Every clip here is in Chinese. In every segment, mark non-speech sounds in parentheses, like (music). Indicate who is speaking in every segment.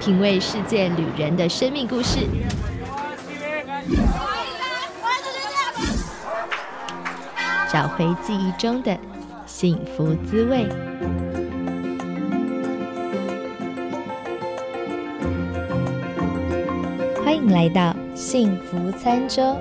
Speaker 1: 品味世界旅人的生命故事，找回记忆中的幸福滋味。欢迎来到幸福餐桌。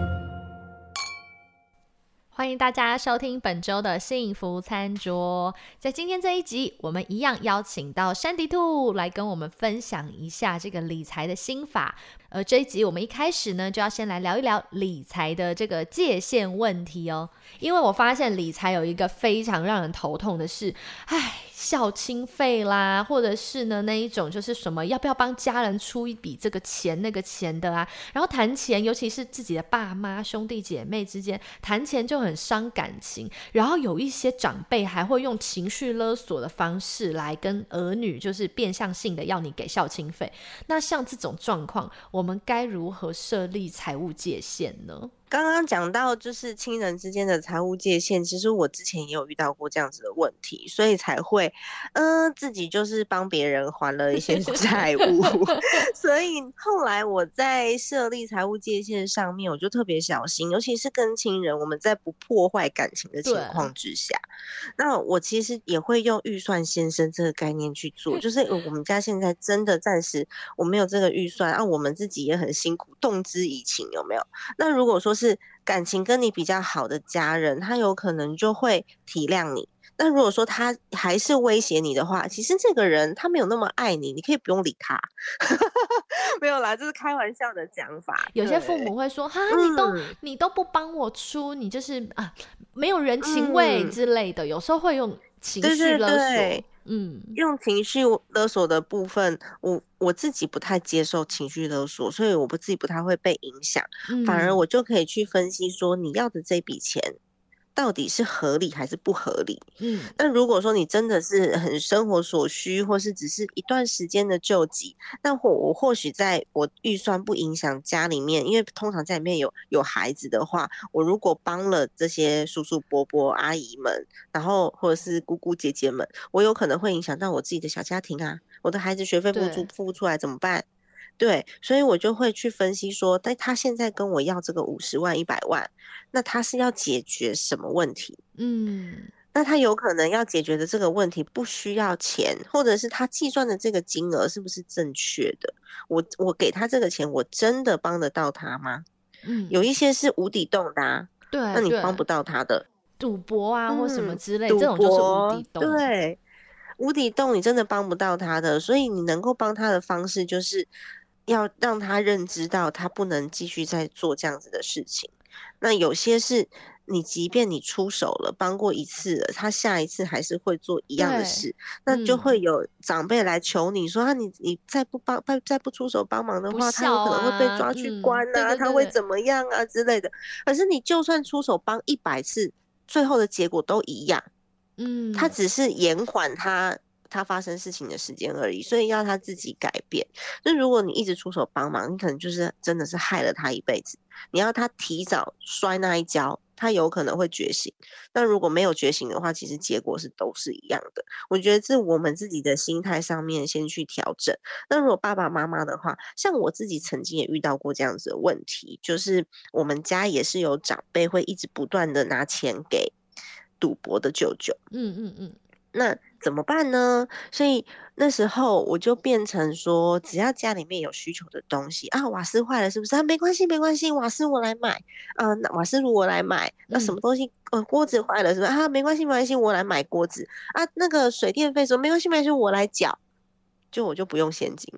Speaker 1: 欢迎大家收听本周的幸福餐桌。在今天这一集，我们一样邀请到山迪兔来跟我们分享一下这个理财的心法。而这一集我们一开始呢，就要先来聊一聊理财的这个界限问题哦。因为我发现理财有一个非常让人头痛的事，唉，孝亲费啦，或者是呢那一种就是什么要不要帮家人出一笔这个钱那个钱的啊。然后谈钱，尤其是自己的爸妈兄弟姐妹之间谈钱就很伤感情。然后有一些长辈还会用情绪勒索的方式来跟儿女，就是变相性的要你给孝亲费。那像这种状况，我们该如何设立财务界限呢？
Speaker 2: 刚刚讲到就是亲人之间的财务界限，其实我之前也有遇到过这样子的问题，所以才会，嗯，自己就是帮别人还了一些 (laughs) 债务，(laughs) 所以后来我在设立财务界限上面，我就特别小心，尤其是跟亲人，我们在不破坏感情的情况之下，那我其实也会用预算先生这个概念去做，就是我们家现在真的暂时我没有这个预算，啊，我们自己也很辛苦，动之以情，有没有？那如果说是感情跟你比较好的家人，他有可能就会体谅你。那如果说他还是威胁你的话，其实这个人他没有那么爱你，你可以不用理他。(laughs) 没有啦，这是开玩笑的讲法。
Speaker 1: 有些父母会说：“哈，你都你都不帮我出，你就是啊，没有人情味之类的。”有时候会用情绪勒索。
Speaker 2: 嗯，用情绪勒索的部分，我我自己不太接受情绪勒索，所以我不自己不太会被影响，反而我就可以去分析说你要的这笔钱。到底是合理还是不合理？嗯，那如果说你真的是很生活所需，或是只是一段时间的救济，那或我或许在我预算不影响家里面，因为通常在里面有有孩子的话，我如果帮了这些叔叔伯伯阿姨们，然后或者是姑姑姐姐们，我有可能会影响到我自己的小家庭啊，我的孩子学费付出付不出来怎么办？对，所以我就会去分析说，但他现在跟我要这个五十万、一百万，那他是要解决什么问题？嗯，那他有可能要解决的这个问题不需要钱，或者是他计算的这个金额是不是正确的？我我给他这个钱，我真的帮得到他吗？嗯，有一些是无底洞的，
Speaker 1: 对，
Speaker 2: 那你帮不到他的
Speaker 1: 赌博啊或什么之类，这种就是无底洞，
Speaker 2: 对，无底洞你真的帮不到他的，所以你能够帮他的方式就是。要让他认知到，他不能继续再做这样子的事情。那有些是你，即便你出手了，帮过一次了，他下一次还是会做一样的事，那就会有长辈来求你说：“啊，你你再不帮，再再不出手帮忙的话，他有可能会被抓去关啊，他会怎么样啊之类的。”可是你就算出手帮一百次，最后的结果都一样。嗯，他只是延缓他。他发生事情的时间而已，所以要他自己改变。那如果你一直出手帮忙，你可能就是真的是害了他一辈子。你要他提早摔那一跤，他有可能会觉醒。那如果没有觉醒的话，其实结果是都是一样的。我觉得是我们自己的心态上面先去调整。那如果爸爸妈妈的话，像我自己曾经也遇到过这样子的问题，就是我们家也是有长辈会一直不断的拿钱给赌博的舅舅。嗯嗯嗯。那怎么办呢？所以那时候我就变成说，只要家里面有需求的东西啊，瓦斯坏了是不是啊？没关系，没关系，瓦斯我来买啊，那瓦斯炉我来买。那什么东西呃，锅子坏了是不是啊？没关系，没关系，我来买锅子啊。那个水电费说没关系，没关系，我来缴，就我就不用现金。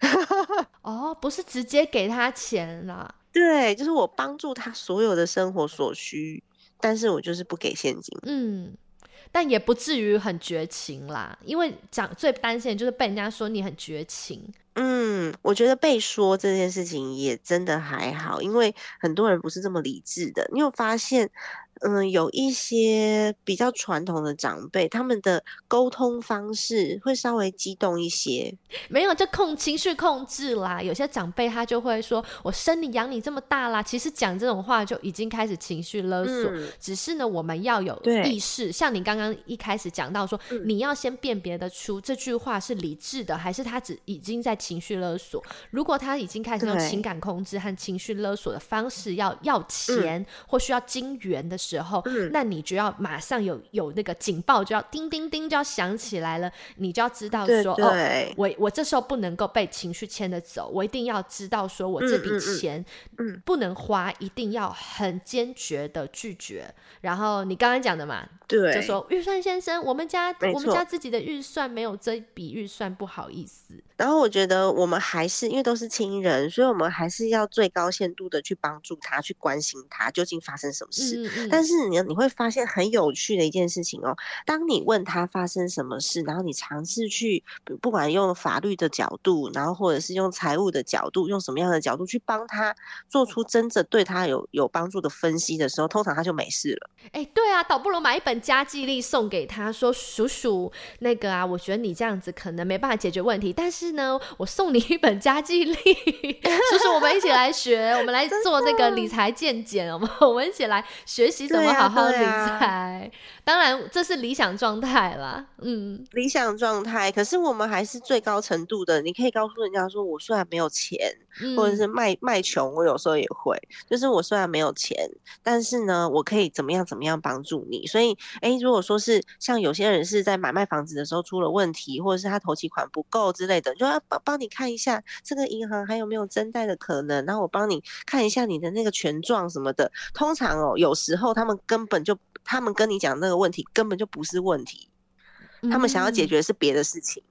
Speaker 2: (laughs)
Speaker 1: 哦，不是直接给他钱啦？
Speaker 2: 对，就是我帮助他所有的生活所需，但是我就是不给现金。嗯。
Speaker 1: 但也不至于很绝情啦，因为讲最担心的就是被人家说你很绝情。
Speaker 2: 嗯，我觉得被说这件事情也真的还好，因为很多人不是这么理智的。你有发现嗯，有一些比较传统的长辈，他们的沟通方式会稍微激动一些。(laughs)
Speaker 1: 没有，这控情绪控制啦。有些长辈他就会说：“我生你养你这么大啦。”其实讲这种话就已经开始情绪勒索。只是呢，我们要有意识，像你刚刚一开始讲到说，你要先辨别得出这句话是理智的，还是他只已经在情绪勒索。如果他已经开始用情感控制和情绪勒索的方式要要钱或需要金元的。时候，那你就要马上有有那个警报，就要叮叮叮就要响起来了。你就要知道说，哦，我我这时候不能够被情绪牵着走，我一定要知道说我这笔钱，嗯，不能花，一定要很坚决的拒绝。然后你刚刚讲的嘛，
Speaker 2: 对，
Speaker 1: 就说预算先生，我们家我们家自己的预算没有这笔预算，不好意思。
Speaker 2: 然后我觉得我们还是因为都是亲人，所以我们还是要最高限度的去帮助他，去关心他究竟发生什么事。但是你你会发现很有趣的一件事情哦，当你问他发生什么事，然后你尝试去不管用法律的角度，然后或者是用财务的角度，用什么样的角度去帮他做出真正对他有有帮助的分析的时候，通常他就没事了。
Speaker 1: 哎，对啊，倒不如买一本家计力送给他，说叔叔那个啊，我觉得你这样子可能没办法解决问题，但是呢，我送你一本家计力，(laughs) 叔叔我们一起来学，(laughs) 我们来做那个理财见解，(laughs) 我们我们一起来学习怎么好。好理财，当然这是理想状态啦。嗯，
Speaker 2: 理想状态，可是我们还是最高程度的。你可以告诉人家说，我虽然没有钱，或者是卖卖穷，我有时候也会，就是我虽然没有钱，但是呢，我可以怎么样怎么样帮助你。所以，哎，如果说是像有些人是在买卖房子的时候出了问题，或者是他投期款不够之类的，就要帮帮你看一下这个银行还有没有增贷的可能，然后我帮你看一下你的那个权状什么的。通常哦，有时候他们根本就，他们跟你讲那个问题根本就不是问题，他们想要解决的是别的事情。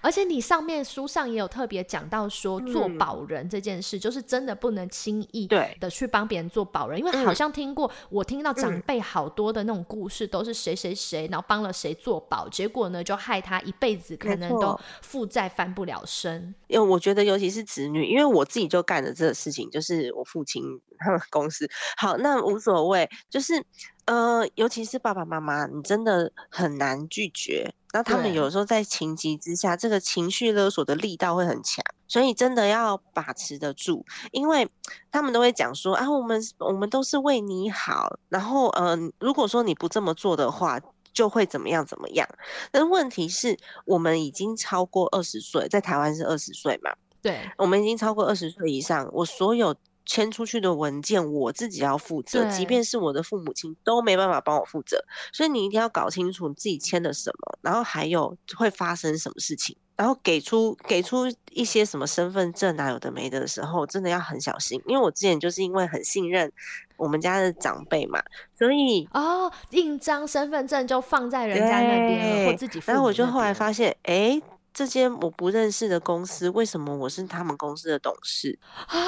Speaker 1: 而且你上面书上也有特别讲到说，做保人这件事，就是真的不能轻易的去帮别人做保人，因为好像听过，我听到长辈好多的那种故事，都是谁谁谁，然后帮了谁做保，结果呢就害他一辈子可能都负债翻不了身。
Speaker 2: 因为我觉得，尤其是子女，因为我自己就干了这个事情，就是我父亲他 (laughs) 们公司。好，那无所谓，就是呃，尤其是爸爸妈妈，你真的很难拒绝。那他们有时候在情急之下，这个情绪勒索的力道会很强，所以真的要把持得住，因为他们都会讲说啊，我们我们都是为你好，然后嗯，如果说你不这么做的话，就会怎么样怎么样。但问题是，我们已经超过二十岁，在台湾是二十岁嘛？
Speaker 1: 对，
Speaker 2: 我们已经超过二十岁以上，我所有。签出去的文件我自己要负责，即便是我的父母亲都没办法帮我负责，所以你一定要搞清楚你自己签的什么，然后还有会发生什么事情，然后给出给出一些什么身份证啊有的没的的时候，真的要很小心。因为我之前就是因为很信任我们家的长辈嘛，所以
Speaker 1: 哦，印章身份证就放在人家那边或自己，
Speaker 2: 然后我就后来发现，哎。这间我不认识的公司，为什么我是他们公司的董事啊？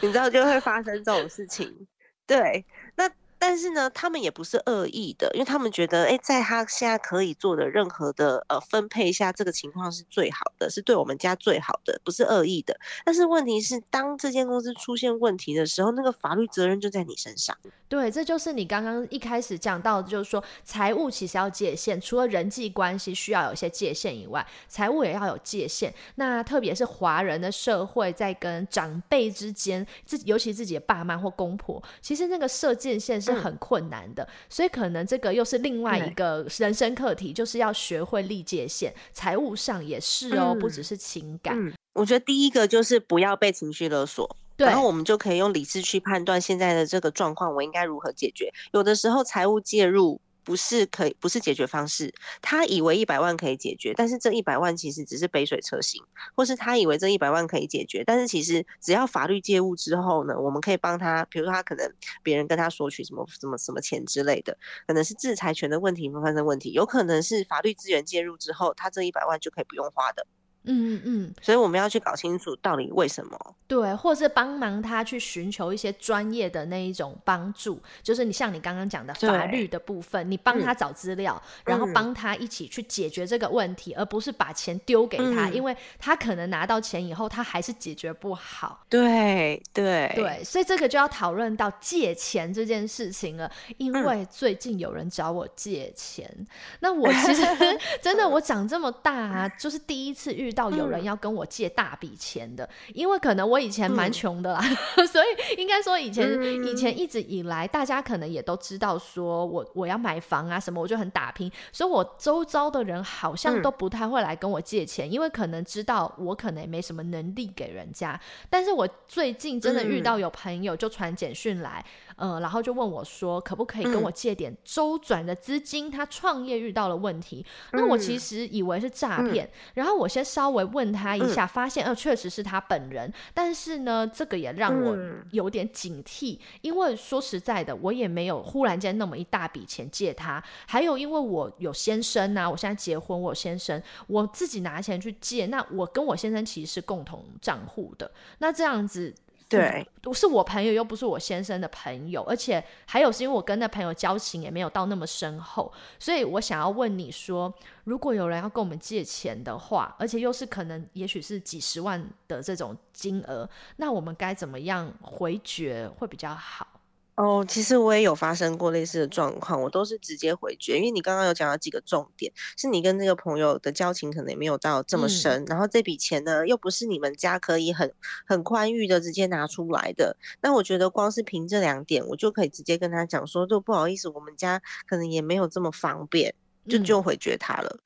Speaker 2: 你知道就会发生这种事情，对，那。但是呢，他们也不是恶意的，因为他们觉得，哎，在他现在可以做的任何的呃分配下，这个情况是最好的，是对我们家最好的，不是恶意的。但是问题是，当这间公司出现问题的时候，那个法律责任就在你身上。
Speaker 1: 对，这就是你刚刚一开始讲到的，就是说财务其实要界限，除了人际关系需要有一些界限以外，财务也要有界限。那特别是华人的社会，在跟长辈之间，自尤其自己的爸妈或公婆，其实那个设界限。是很困难的，所以可能这个又是另外一个人生课题，就是要学会立界限。财务上也是哦，不只是情感。
Speaker 2: 我觉得第一个就是不要被情绪勒索，然后我们就可以用理智去判断现在的这个状况，我应该如何解决。有的时候财务介入。不是可以，不是解决方式。他以为一百万可以解决，但是这一百万其实只是杯水车薪，或是他以为这一百万可以解决，但是其实只要法律介入之后呢，我们可以帮他，比如说他可能别人跟他索取什么什么什么钱之类的，可能是制裁权的问题发生问题，有可能是法律资源介入之后，他这一百万就可以不用花的。
Speaker 1: 嗯嗯嗯，
Speaker 2: 所以我们要去搞清楚到底为什么。
Speaker 1: 对，或是帮忙他去寻求一些专业的那一种帮助，就是你像你刚刚讲的法律的部分，你帮他找资料，然后帮他一起去解决这个问题，而不是把钱丢给他，因为他可能拿到钱以后，他还是解决不好。
Speaker 2: 对对。
Speaker 1: 对，所以这个就要讨论到借钱这件事情了，因为最近有人找我借钱，那我其实 (laughs) 真的我长这么大，就是第一次遇到有人要跟我借大笔钱的，因为可能我。以前蛮穷的啦，(laughs) 所以应该说以前以前一直以来，大家可能也都知道，说我我要买房啊什么，我就很打拼，所以我周遭的人好像都不太会来跟我借钱，因为可能知道我可能也没什么能力给人家。但是我最近真的遇到有朋友就传简讯来。嗯，然后就问我说，可不可以跟我借点周转的资金？他创业遇到了问题，那我其实以为是诈骗，然后我先稍微问他一下，发现呃确实是他本人，但是呢，这个也让我有点警惕，因为说实在的，我也没有忽然间那么一大笔钱借他，还有因为我有先生呐，我现在结婚，我有先生，我自己拿钱去借，那我跟我先生其实是共同账户的，那这样子。
Speaker 2: 对，
Speaker 1: 不是我朋友，又不是我先生的朋友，而且还有是因为我跟那朋友交情也没有到那么深厚，所以我想要问你说，如果有人要跟我们借钱的话，而且又是可能也许是几十万的这种金额，那我们该怎么样回绝会比较好？
Speaker 2: 哦，其实我也有发生过类似的状况，我都是直接回绝，因为你刚刚有讲到几个重点，是你跟那个朋友的交情可能也没有到这么深，然后这笔钱呢又不是你们家可以很很宽裕的直接拿出来的，那我觉得光是凭这两点，我就可以直接跟他讲说，就不好意思，我们家可能也没有这么方便，就就回绝他了。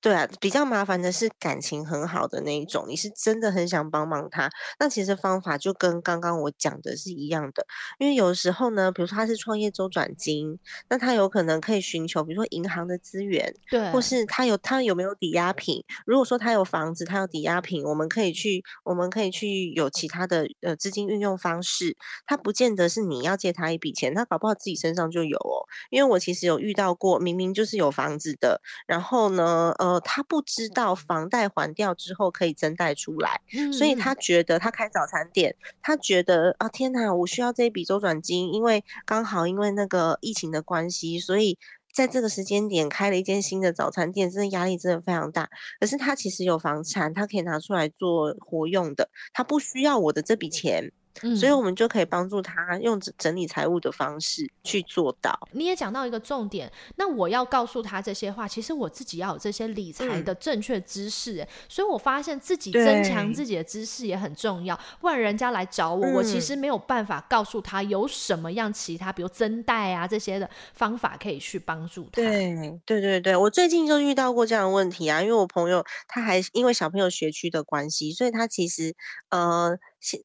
Speaker 2: 对啊，比较麻烦的是感情很好的那一种，你是真的很想帮忙他。那其实方法就跟刚刚我讲的是一样的，因为有时候呢，比如说他是创业周转金，那他有可能可以寻求，比如说银行的资源，
Speaker 1: 对，
Speaker 2: 或是他有他有没有抵押品。如果说他有房子，他有抵押品，我们可以去，我们可以去有其他的呃资金运用方式。他不见得是你要借他一笔钱，他搞不好自己身上就有哦。因为我其实有遇到过，明明就是有房子的，然后呢，呃。他不知道房贷还掉之后可以增贷出来，所以他觉得他开早餐店，他觉得啊天哪，我需要这一笔周转金，因为刚好因为那个疫情的关系，所以在这个时间点开了一间新的早餐店，真的压力真的非常大。可是他其实有房产，他可以拿出来做活用的，他不需要我的这笔钱。所以，我们就可以帮助他用整理财务的方式去做到。
Speaker 1: 你也讲到一个重点，那我要告诉他这些话，其实我自己要有这些理财的正确知识。所以我发现自己增强自己的知识也很重要，不然人家来找我，我其实没有办法告诉他有什么样其他，比如增贷啊这些的方法可以去帮助他。
Speaker 2: 对，对，对，对，我最近就遇到过这样的问题啊，因为我朋友他还因为小朋友学区的关系，所以他其实呃。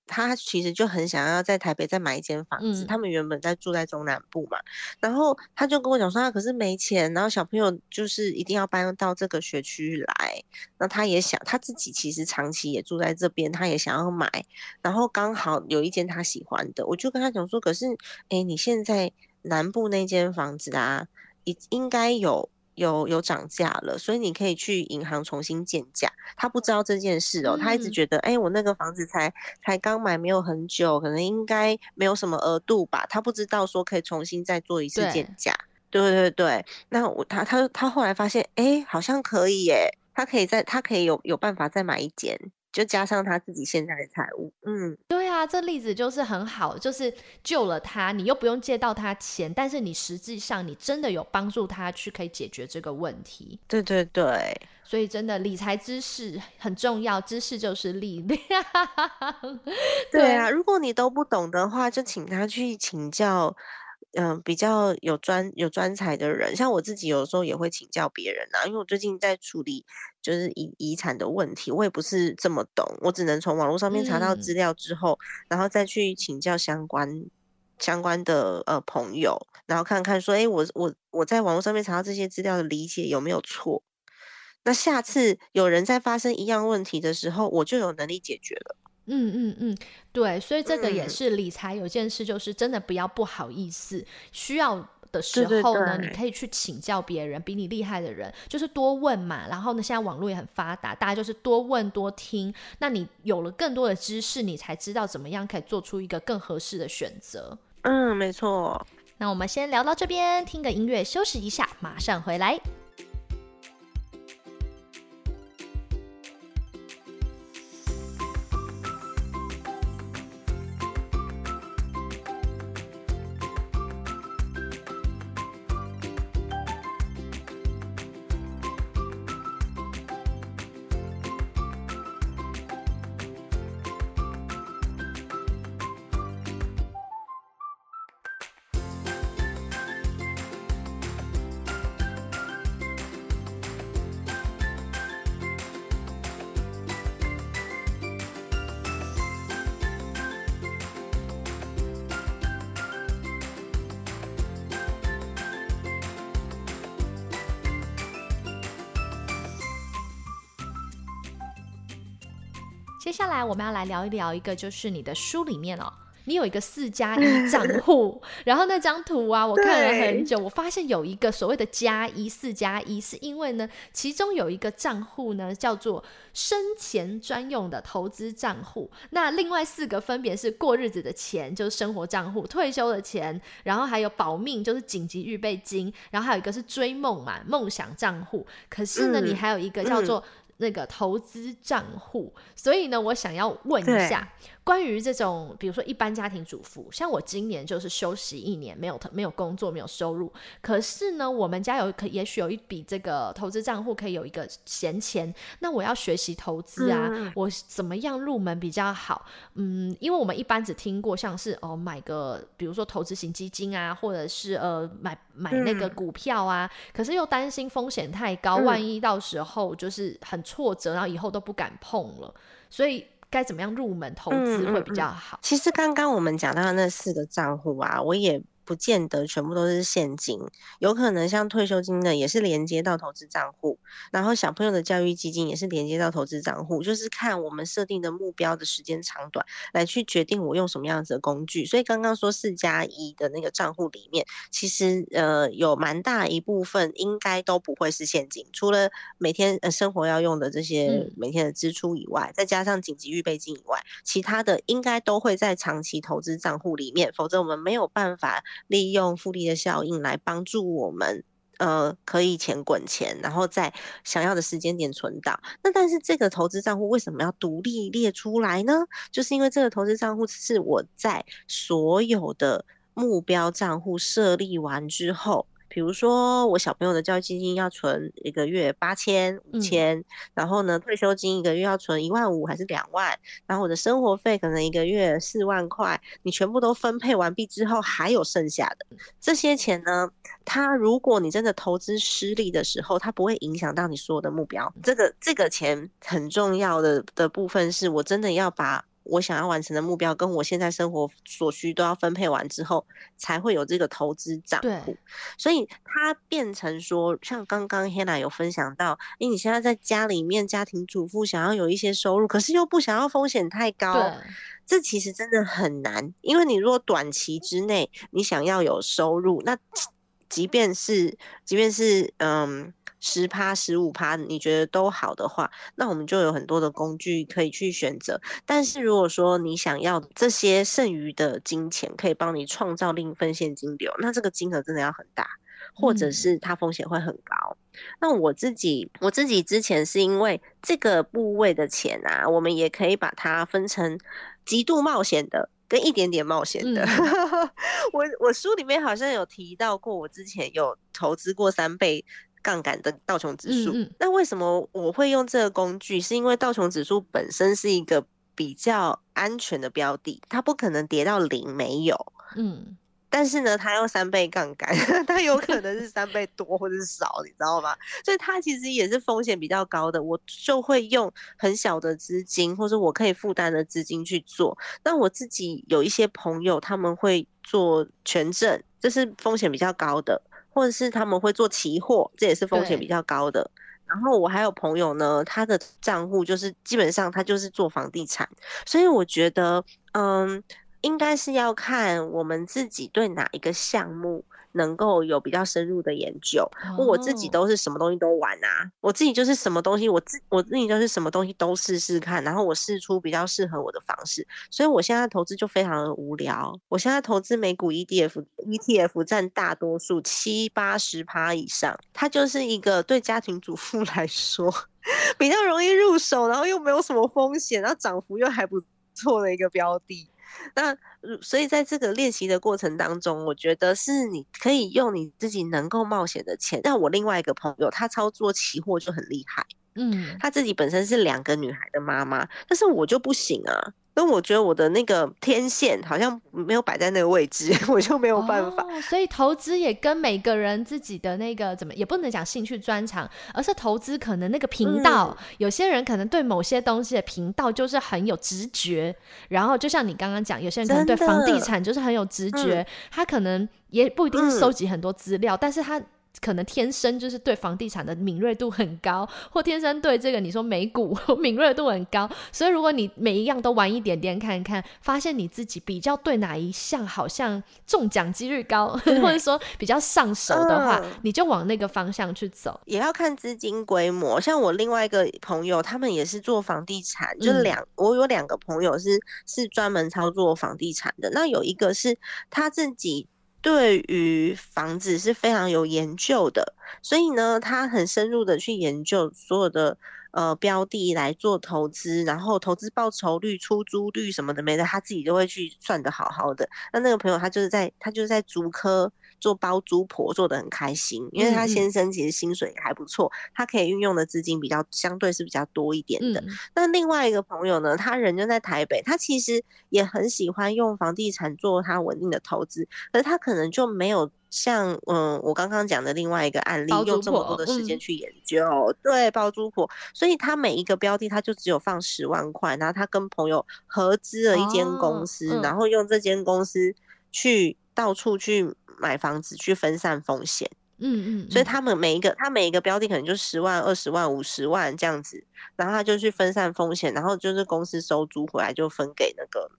Speaker 2: 他其实就很想要在台北再买一间房子，他们原本在住在中南部嘛，然后他就跟我讲说他可是没钱，然后小朋友就是一定要搬到这个学区来，那他也想他自己其实长期也住在这边，他也想要买，然后刚好有一间他喜欢的，我就跟他讲说，可是哎，你现在南部那间房子啊，应应该有。有有涨价了，所以你可以去银行重新建价。他不知道这件事哦，他一直觉得，哎，我那个房子才才刚买，没有很久，可能应该没有什么额度吧。他不知道说可以重新再做一次建价。对对对，那我他他他后来发现，哎，好像可以耶，他可以再他可以有有办法再买一间。就加上他自己现在的财务，嗯，
Speaker 1: 对啊，这例子就是很好，就是救了他，你又不用借到他钱，但是你实际上你真的有帮助他去可以解决这个问题。
Speaker 2: 对对对，
Speaker 1: 所以真的理财知识很重要，知识就是力量。(laughs)
Speaker 2: 对啊，如果你都不懂的话，就请他去请教。嗯，比较有专有专才的人，像我自己有时候也会请教别人啊，因为我最近在处理就是遗遗产的问题，我也不是这么懂，我只能从网络上面查到资料之后，然后再去请教相关相关的呃朋友，然后看看说，哎，我我我在网络上面查到这些资料的理解有没有错？那下次有人在发生一样问题的时候，我就有能力解决了。
Speaker 1: 嗯嗯嗯，对，所以这个也是理财有件事，就是真的不要不好意思，需要的时候呢，你可以去请教别人，比你厉害的人，就是多问嘛。然后呢，现在网络也很发达，大家就是多问多听。那你有了更多的知识，你才知道怎么样可以做出一个更合适的选择。
Speaker 2: 嗯，没错。
Speaker 1: 那我们先聊到这边，听个音乐休息一下，马上回来。接下来我们要来聊一聊一个，就是你的书里面哦，你有一个四加一账户，(laughs) 然后那张图啊，我看了很久，我发现有一个所谓的加一四加一，是因为呢，其中有一个账户呢叫做生前专用的投资账户，那另外四个分别是过日子的钱，就是生活账户，退休的钱，然后还有保命，就是紧急预备金，然后还有一个是追梦嘛，梦想账户。可是呢，你还有一个叫做。那个投资账户，所以呢，我想要问一下。关于这种，比如说一般家庭主妇，像我今年就是休息一年，没有没有工作，没有收入。可是呢，我们家有可也许有一笔这个投资账户，可以有一个闲钱。那我要学习投资啊，我怎么样入门比较好？嗯，因为我们一般只听过像是哦买个，比如说投资型基金啊，或者是呃买买那个股票啊，可是又担心风险太高，万一到时候就是很挫折，然后以后都不敢碰了，所以。该怎么样入门投资会比较好？
Speaker 2: 其实刚刚我们讲到的那四个账户啊，我也。不见得全部都是现金，有可能像退休金的也是连接到投资账户，然后小朋友的教育基金也是连接到投资账户，就是看我们设定的目标的时间长短来去决定我用什么样子的工具。所以刚刚说四加一的那个账户里面，其实呃有蛮大一部分应该都不会是现金，除了每天呃生活要用的这些每天的支出以外，再加上紧急预备金以外，其他的应该都会在长期投资账户里面，否则我们没有办法。利用复利的效应来帮助我们，呃，可以钱滚钱，然后在想要的时间点存档。那但是这个投资账户为什么要独立列出来呢？就是因为这个投资账户是我在所有的目标账户设立完之后。比如说，我小朋友的教育基金要存一个月八千、五千，然后呢，退休金一个月要存一万五还是两万，然后我的生活费可能一个月四万块，你全部都分配完毕之后，还有剩下的这些钱呢？它如果你真的投资失利的时候，它不会影响到你所有的目标。这个这个钱很重要的的部分是我真的要把。我想要完成的目标，跟我现在生活所需都要分配完之后，才会有这个投资账户。所以它变成说，像刚刚 Hannah 有分享到，因为你现在在家里面家庭主妇，想要有一些收入，可是又不想要风险太高，这其实真的很难。因为你如果短期之内你想要有收入，那即便是即便是嗯。十趴、十五趴，你觉得都好的话，那我们就有很多的工具可以去选择。但是如果说你想要这些剩余的金钱可以帮你创造另一份现金流，那这个金额真的要很大，或者是它风险会很高。那我自己，我自己之前是因为这个部位的钱啊，我们也可以把它分成极度冒险的跟一点点冒险的。(laughs) 我我书里面好像有提到过，我之前有投资过三倍。杠杆的道琼指数，那为什么我会用这个工具？是因为道琼指数本身是一个比较安全的标的，它不可能跌到零，没有。嗯，但是呢，它用三倍杠杆，(laughs) 它有可能是三倍多或者是少，你知道吗？所以它其实也是风险比较高的。我就会用很小的资金，或者我可以负担的资金去做。那我自己有一些朋友，他们会做权证，这是风险比较高的。或者是他们会做期货，这也是风险比较高的。然后我还有朋友呢，他的账户就是基本上他就是做房地产，所以我觉得，嗯，应该是要看我们自己对哪一个项目能够有比较深入的研究。我自己都是什么东西都玩啊，我自己就是什么东西，我自我自己就是什么东西都试试看，然后我试出比较适合我的方式。所以我现在投资就非常的无聊。我现在投资美股 ETF，ETF 占大多数七八十趴以上，它就是一个对家庭主妇 (laughs) 来说比较容易入手，然后又没有什么风险，然后涨幅又还不错的一个标的。那所以在这个练习的过程当中，我觉得是你可以用你自己能够冒险的钱。但我另外一个朋友，他操作期货就很厉害，嗯，他自己本身是两个女孩的妈妈，但是我就不行啊。因为我觉得我的那个天线好像没有摆在那个位置，(laughs) 我就没有办法。
Speaker 1: 所以投资也跟每个人自己的那个怎么也不能讲兴趣专长，而是投资可能那个频道，有些人可能对某些东西的频道就是很有直觉。然后就像你刚刚讲，有些人可能对房地产就是很有直觉，他可能也不一定是收集很多资料，但是他。可能天生就是对房地产的敏锐度很高，或天生对这个你说美股 (laughs) 敏锐度很高，所以如果你每一样都玩一点点看看，发现你自己比较对哪一项好像中奖几率高，(laughs) 或者说比较上手的话，你就往那个方向去走。
Speaker 2: 也要看资金规模，像我另外一个朋友，他们也是做房地产，就是两我有两个朋友是是专门操作房地产的，那有一个是他自己。对于房子是非常有研究的，所以呢，他很深入的去研究所有的呃标的来做投资，然后投资报酬率、出租率什么的没的，他自己都会去算的好好的。那那个朋友他就是在他就是在竹科。做包租婆做的很开心，因为他先生其实薪水还不错，他可以运用的资金比较相对是比较多一点的。那另外一个朋友呢，他人就在台北，他其实也很喜欢用房地产做他稳定的投资，可是他可能就没有像嗯我刚刚讲的另外一个案例，用这么多的时间去研究。对，包租婆，所以他每一个标的他就只有放十万块，然后他跟朋友合资了一间公司，然后用这间公司去到处去。买房子去分散风险，嗯嗯，所以他们每一个他每一个标的可能就十万、二十万、五十万这样子，然后他就去分散风险，然后就是公司收租回来就分给那个，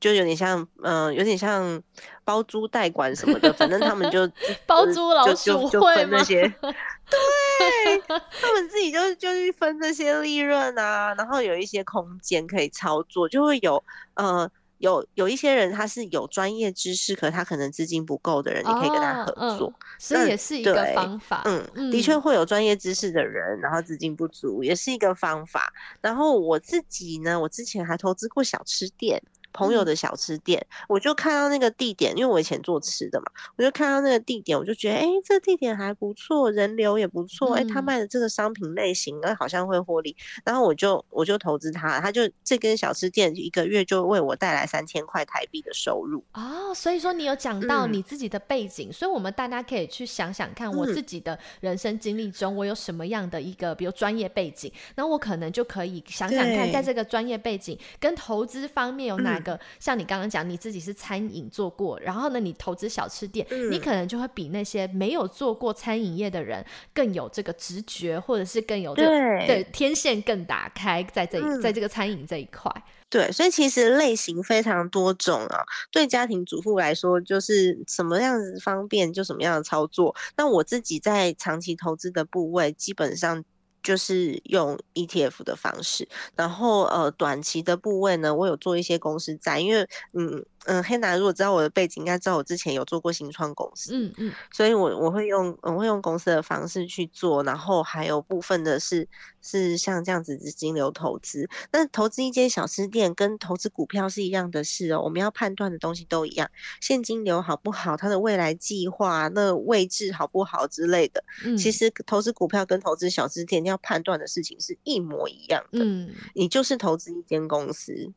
Speaker 2: 就有点像嗯，有点像包租代管什么的，反正他们就 (laughs)
Speaker 1: 包租老鼠会
Speaker 2: 那些，(laughs) 对，他们自己就就去分这些利润啊，然后有一些空间可以操作，就会有呃。有有一些人他是有专业知识，可他可能资金不够的人，你可以跟他合作，
Speaker 1: 所以也是一个方法。
Speaker 2: 嗯，的确会有专业知识的人，然后资金不足也是一个方法。然后我自己呢，我之前还投资过小吃店。朋友的小吃店，我就看到那个地点，因为我以前做吃的嘛，我就看到那个地点，我就觉得，哎，这个地点还不错，人流也不错，哎，他卖的这个商品类型，哎，好像会获利，然后我就我就投资他，他就这间小吃店一个月就为我带来三千块台币的收入。
Speaker 1: 哦，所以说你有讲到你自己的背景，所以我们大家可以去想想看，我自己的人生经历中，我有什么样的一个，比如专业背景，那我可能就可以想想看，在这个专业背景跟投资方面有哪。个像你刚刚讲，你自己是餐饮做过，然后呢，你投资小吃店，你可能就会比那些没有做过餐饮业的人更有这个直觉，或者是更有这个对天线更打开，在这在这个餐饮这一块。
Speaker 2: 对，所以其实类型非常多种啊。对家庭主妇来说，就是什么样子方便就什么样的操作。那我自己在长期投资的部位，基本上。就是用 ETF 的方式，然后呃，短期的部位呢，我有做一些公司债，因为嗯。嗯，黑男如果知道我的背景，应该知道我之前有做过新创公司，嗯嗯，所以我我会用我会用公司的方式去做，然后还有部分的是是像这样子资金流投资。那投资一间小吃店跟投资股票是一样的事哦，我们要判断的东西都一样，现金流好不好，它的未来计划那位置好不好之类的。嗯，其实投资股票跟投资小吃店要判断的事情是一模一样的。嗯，你就是投资一间公司。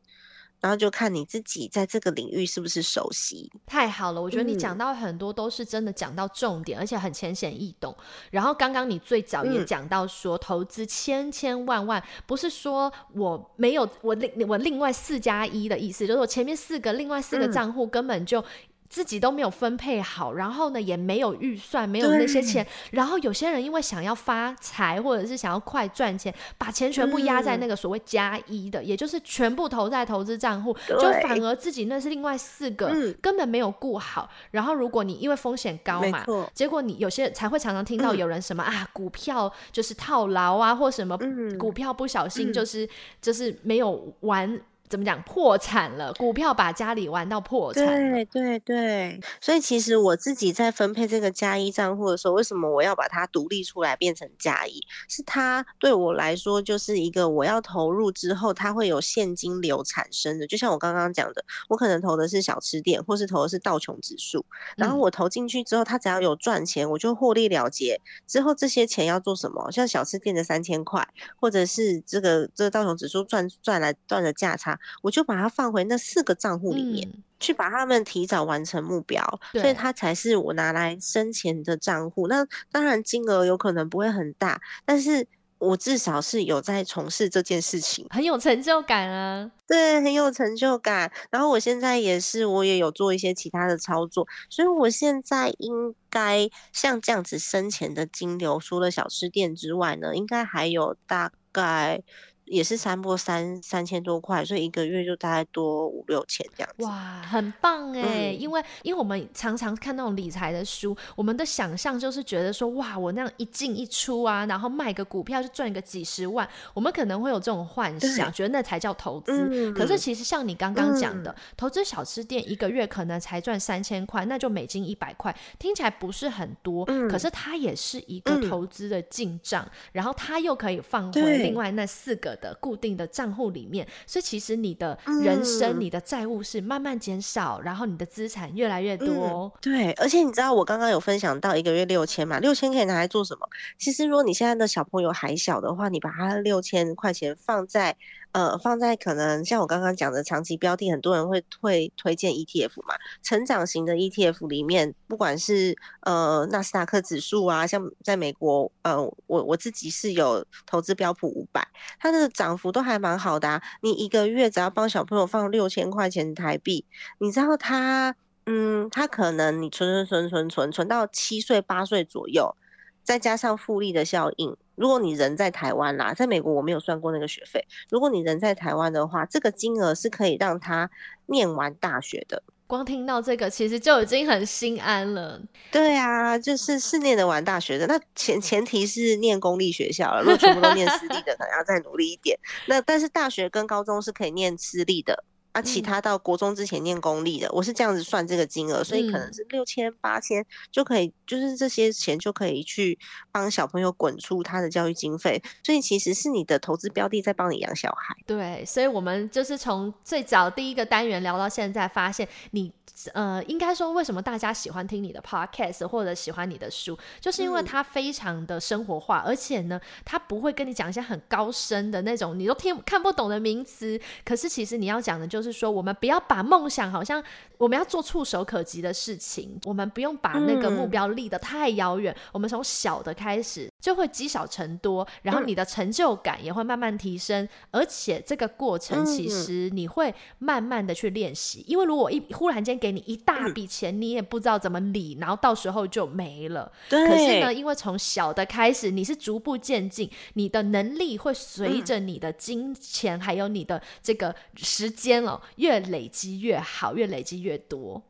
Speaker 2: 然后就看你自己在这个领域是不是熟悉。
Speaker 1: 太好了，我觉得你讲到很多都是真的讲到重点，而且很浅显易懂。然后刚刚你最早也讲到说，投资千千万万，不是说我没有我另我另外四加一的意思，就是我前面四个另外四个账户根本就。自己都没有分配好，然后呢也没有预算，没有那些钱，然后有些人因为想要发财或者是想要快赚钱，把钱全部压在那个所谓加一的，也就是全部投在投资账户，就反而自己那是另外四个根本没有顾好。然后如果你因为风险高嘛，结果你有些才会常常听到有人什么啊股票就是套牢啊，或什么股票不小心就是就是没有玩。怎么讲？破产了，股票把家里玩到破产。
Speaker 2: 对对对，所以其实我自己在分配这个加一账户的时候，为什么我要把它独立出来变成加一？是它对我来说就是一个我要投入之后，它会有现金流产生的。就像我刚刚讲的，我可能投的是小吃店，或是投的是道琼指数，然后我投进去之后，它只要有赚钱，我就获利了结。之后这些钱要做什么？像小吃店的三千块，或者是这个这个道琼指数赚赚来赚的价差。我就把它放回那四个账户里面，去把他们提早完成目标，所以它才是我拿来生钱的账户。那当然金额有可能不会很大，但是我至少是有在从事这件事情，
Speaker 1: 很有成就感啊。
Speaker 2: 对，很有成就感。然后我现在也是，我也有做一些其他的操作，所以我现在应该像这样子生钱的金流，除了小吃店之外呢，应该还有大概。也是三波三三千多块，所以一个月就大概多五六千这样子。
Speaker 1: 哇，很棒哎！因为因为我们常常看那种理财的书，我们的想象就是觉得说，哇，我那样一进一出啊，然后卖个股票就赚个几十万，我们可能会有这种幻想，觉得那才叫投资。可是其实像你刚刚讲的，投资小吃店一个月可能才赚三千块，那就美金一百块，听起来不是很多，可是它也是一个投资的进账，然后它又可以放回另外那四个。的固定的账户里面，所以其实你的人生、你的债务是慢慢减少，然后你的资产越来越多。
Speaker 2: 对，而且你知道我刚刚有分享到一个月六千嘛？六千可以拿来做什么？其实如果你现在的小朋友还小的话，你把他六千块钱放在。呃，放在可能像我刚刚讲的长期标的，很多人会会推荐 ETF 嘛，成长型的 ETF 里面，不管是呃纳斯达克指数啊，像在美国，呃，我我自己是有投资标普五百，它的涨幅都还蛮好的。你一个月只要帮小朋友放六千块钱台币，你知道他，嗯，他可能你存存存存存存到七岁八岁左右。再加上复利的效应，如果你人在台湾啦，在美国我没有算过那个学费。如果你人在台湾的话，这个金额是可以让他念完大学的。
Speaker 1: 光听到这个，其实就已经很心安了。
Speaker 2: 对啊，就是是念得完大学的。那前前提是念公立学校了，如果全部都念私立的，可能要再努力一点。那但是大学跟高中是可以念私立的。啊，其他到国中之前念公立的，我是这样子算这个金额，所以可能是六千八千就可以，就是这些钱就可以去帮小朋友滚出他的教育经费，所以其实是你的投资标的在帮你养小孩。
Speaker 1: 对，所以我们就是从最早第一个单元聊到现在，发现你。呃，应该说，为什么大家喜欢听你的 podcast 或者喜欢你的书，就是因为它非常的生活化，而且呢，它不会跟你讲一些很高深的那种你都听看不懂的名词。可是其实你要讲的就是说，我们不要把梦想好像我们要做触手可及的事情，我们不用把那个目标立得太遥远，我们从小的开始就会积少成多，然后你的成就感也会慢慢提升，而且这个过程其实你会慢慢的去练习，因为如果一忽然间给你一大笔钱，你也不知道怎么理，然后到时候就没了。
Speaker 2: 对。
Speaker 1: 可是呢，因为从小的开始，你是逐步渐进，你的能力会随着你的金钱还有你的这个时间哦，越累积越好，越累积越多。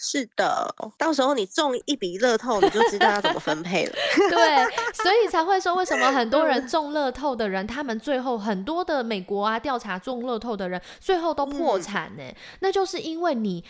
Speaker 2: 是的，到时候你中一笔乐透，你就知道要怎么分配了。(laughs)
Speaker 1: 对，所以才会说，为什么很多人中乐透的人，他们最后很多的美国啊调查中乐透的人，最后都破产呢？那就是因为你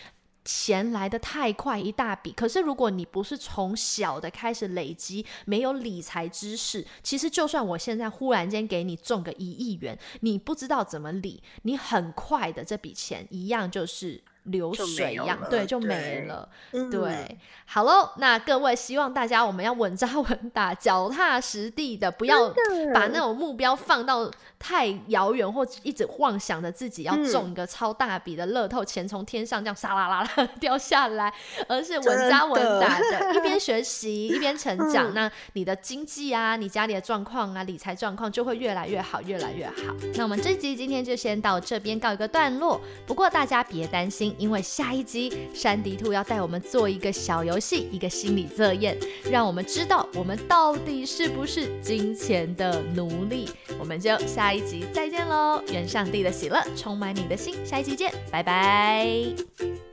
Speaker 1: 钱来的太快，一大笔。可是如果你不是从小的开始累积，没有理财知识，其实就算我现在忽然间给你中个一亿元，你不知道怎么理，你很快的这笔钱一样就是。流水一样，对，就没了。对，好喽，那各位希望大家我们要稳扎稳打，脚踏实地的，不要把那种目标放到太遥远，或一直妄想着自己要中一个超大笔的乐透，钱从天上这样沙啦啦啦 (laughs) 掉下来，而是稳扎稳打的，一边 (laughs) 学习一边成长。那你的经济啊，你家里的状况啊，理财状况就会越来越好，越来越好。那我们这集今天就先到这边告一个段落。不过大家别担心。因为下一集山迪兔要带我们做一个小游戏，一个心理测验，让我们知道我们到底是不是金钱的奴隶。我们就下一集再见喽！愿上帝的喜乐充满你的心，下一集见，拜拜。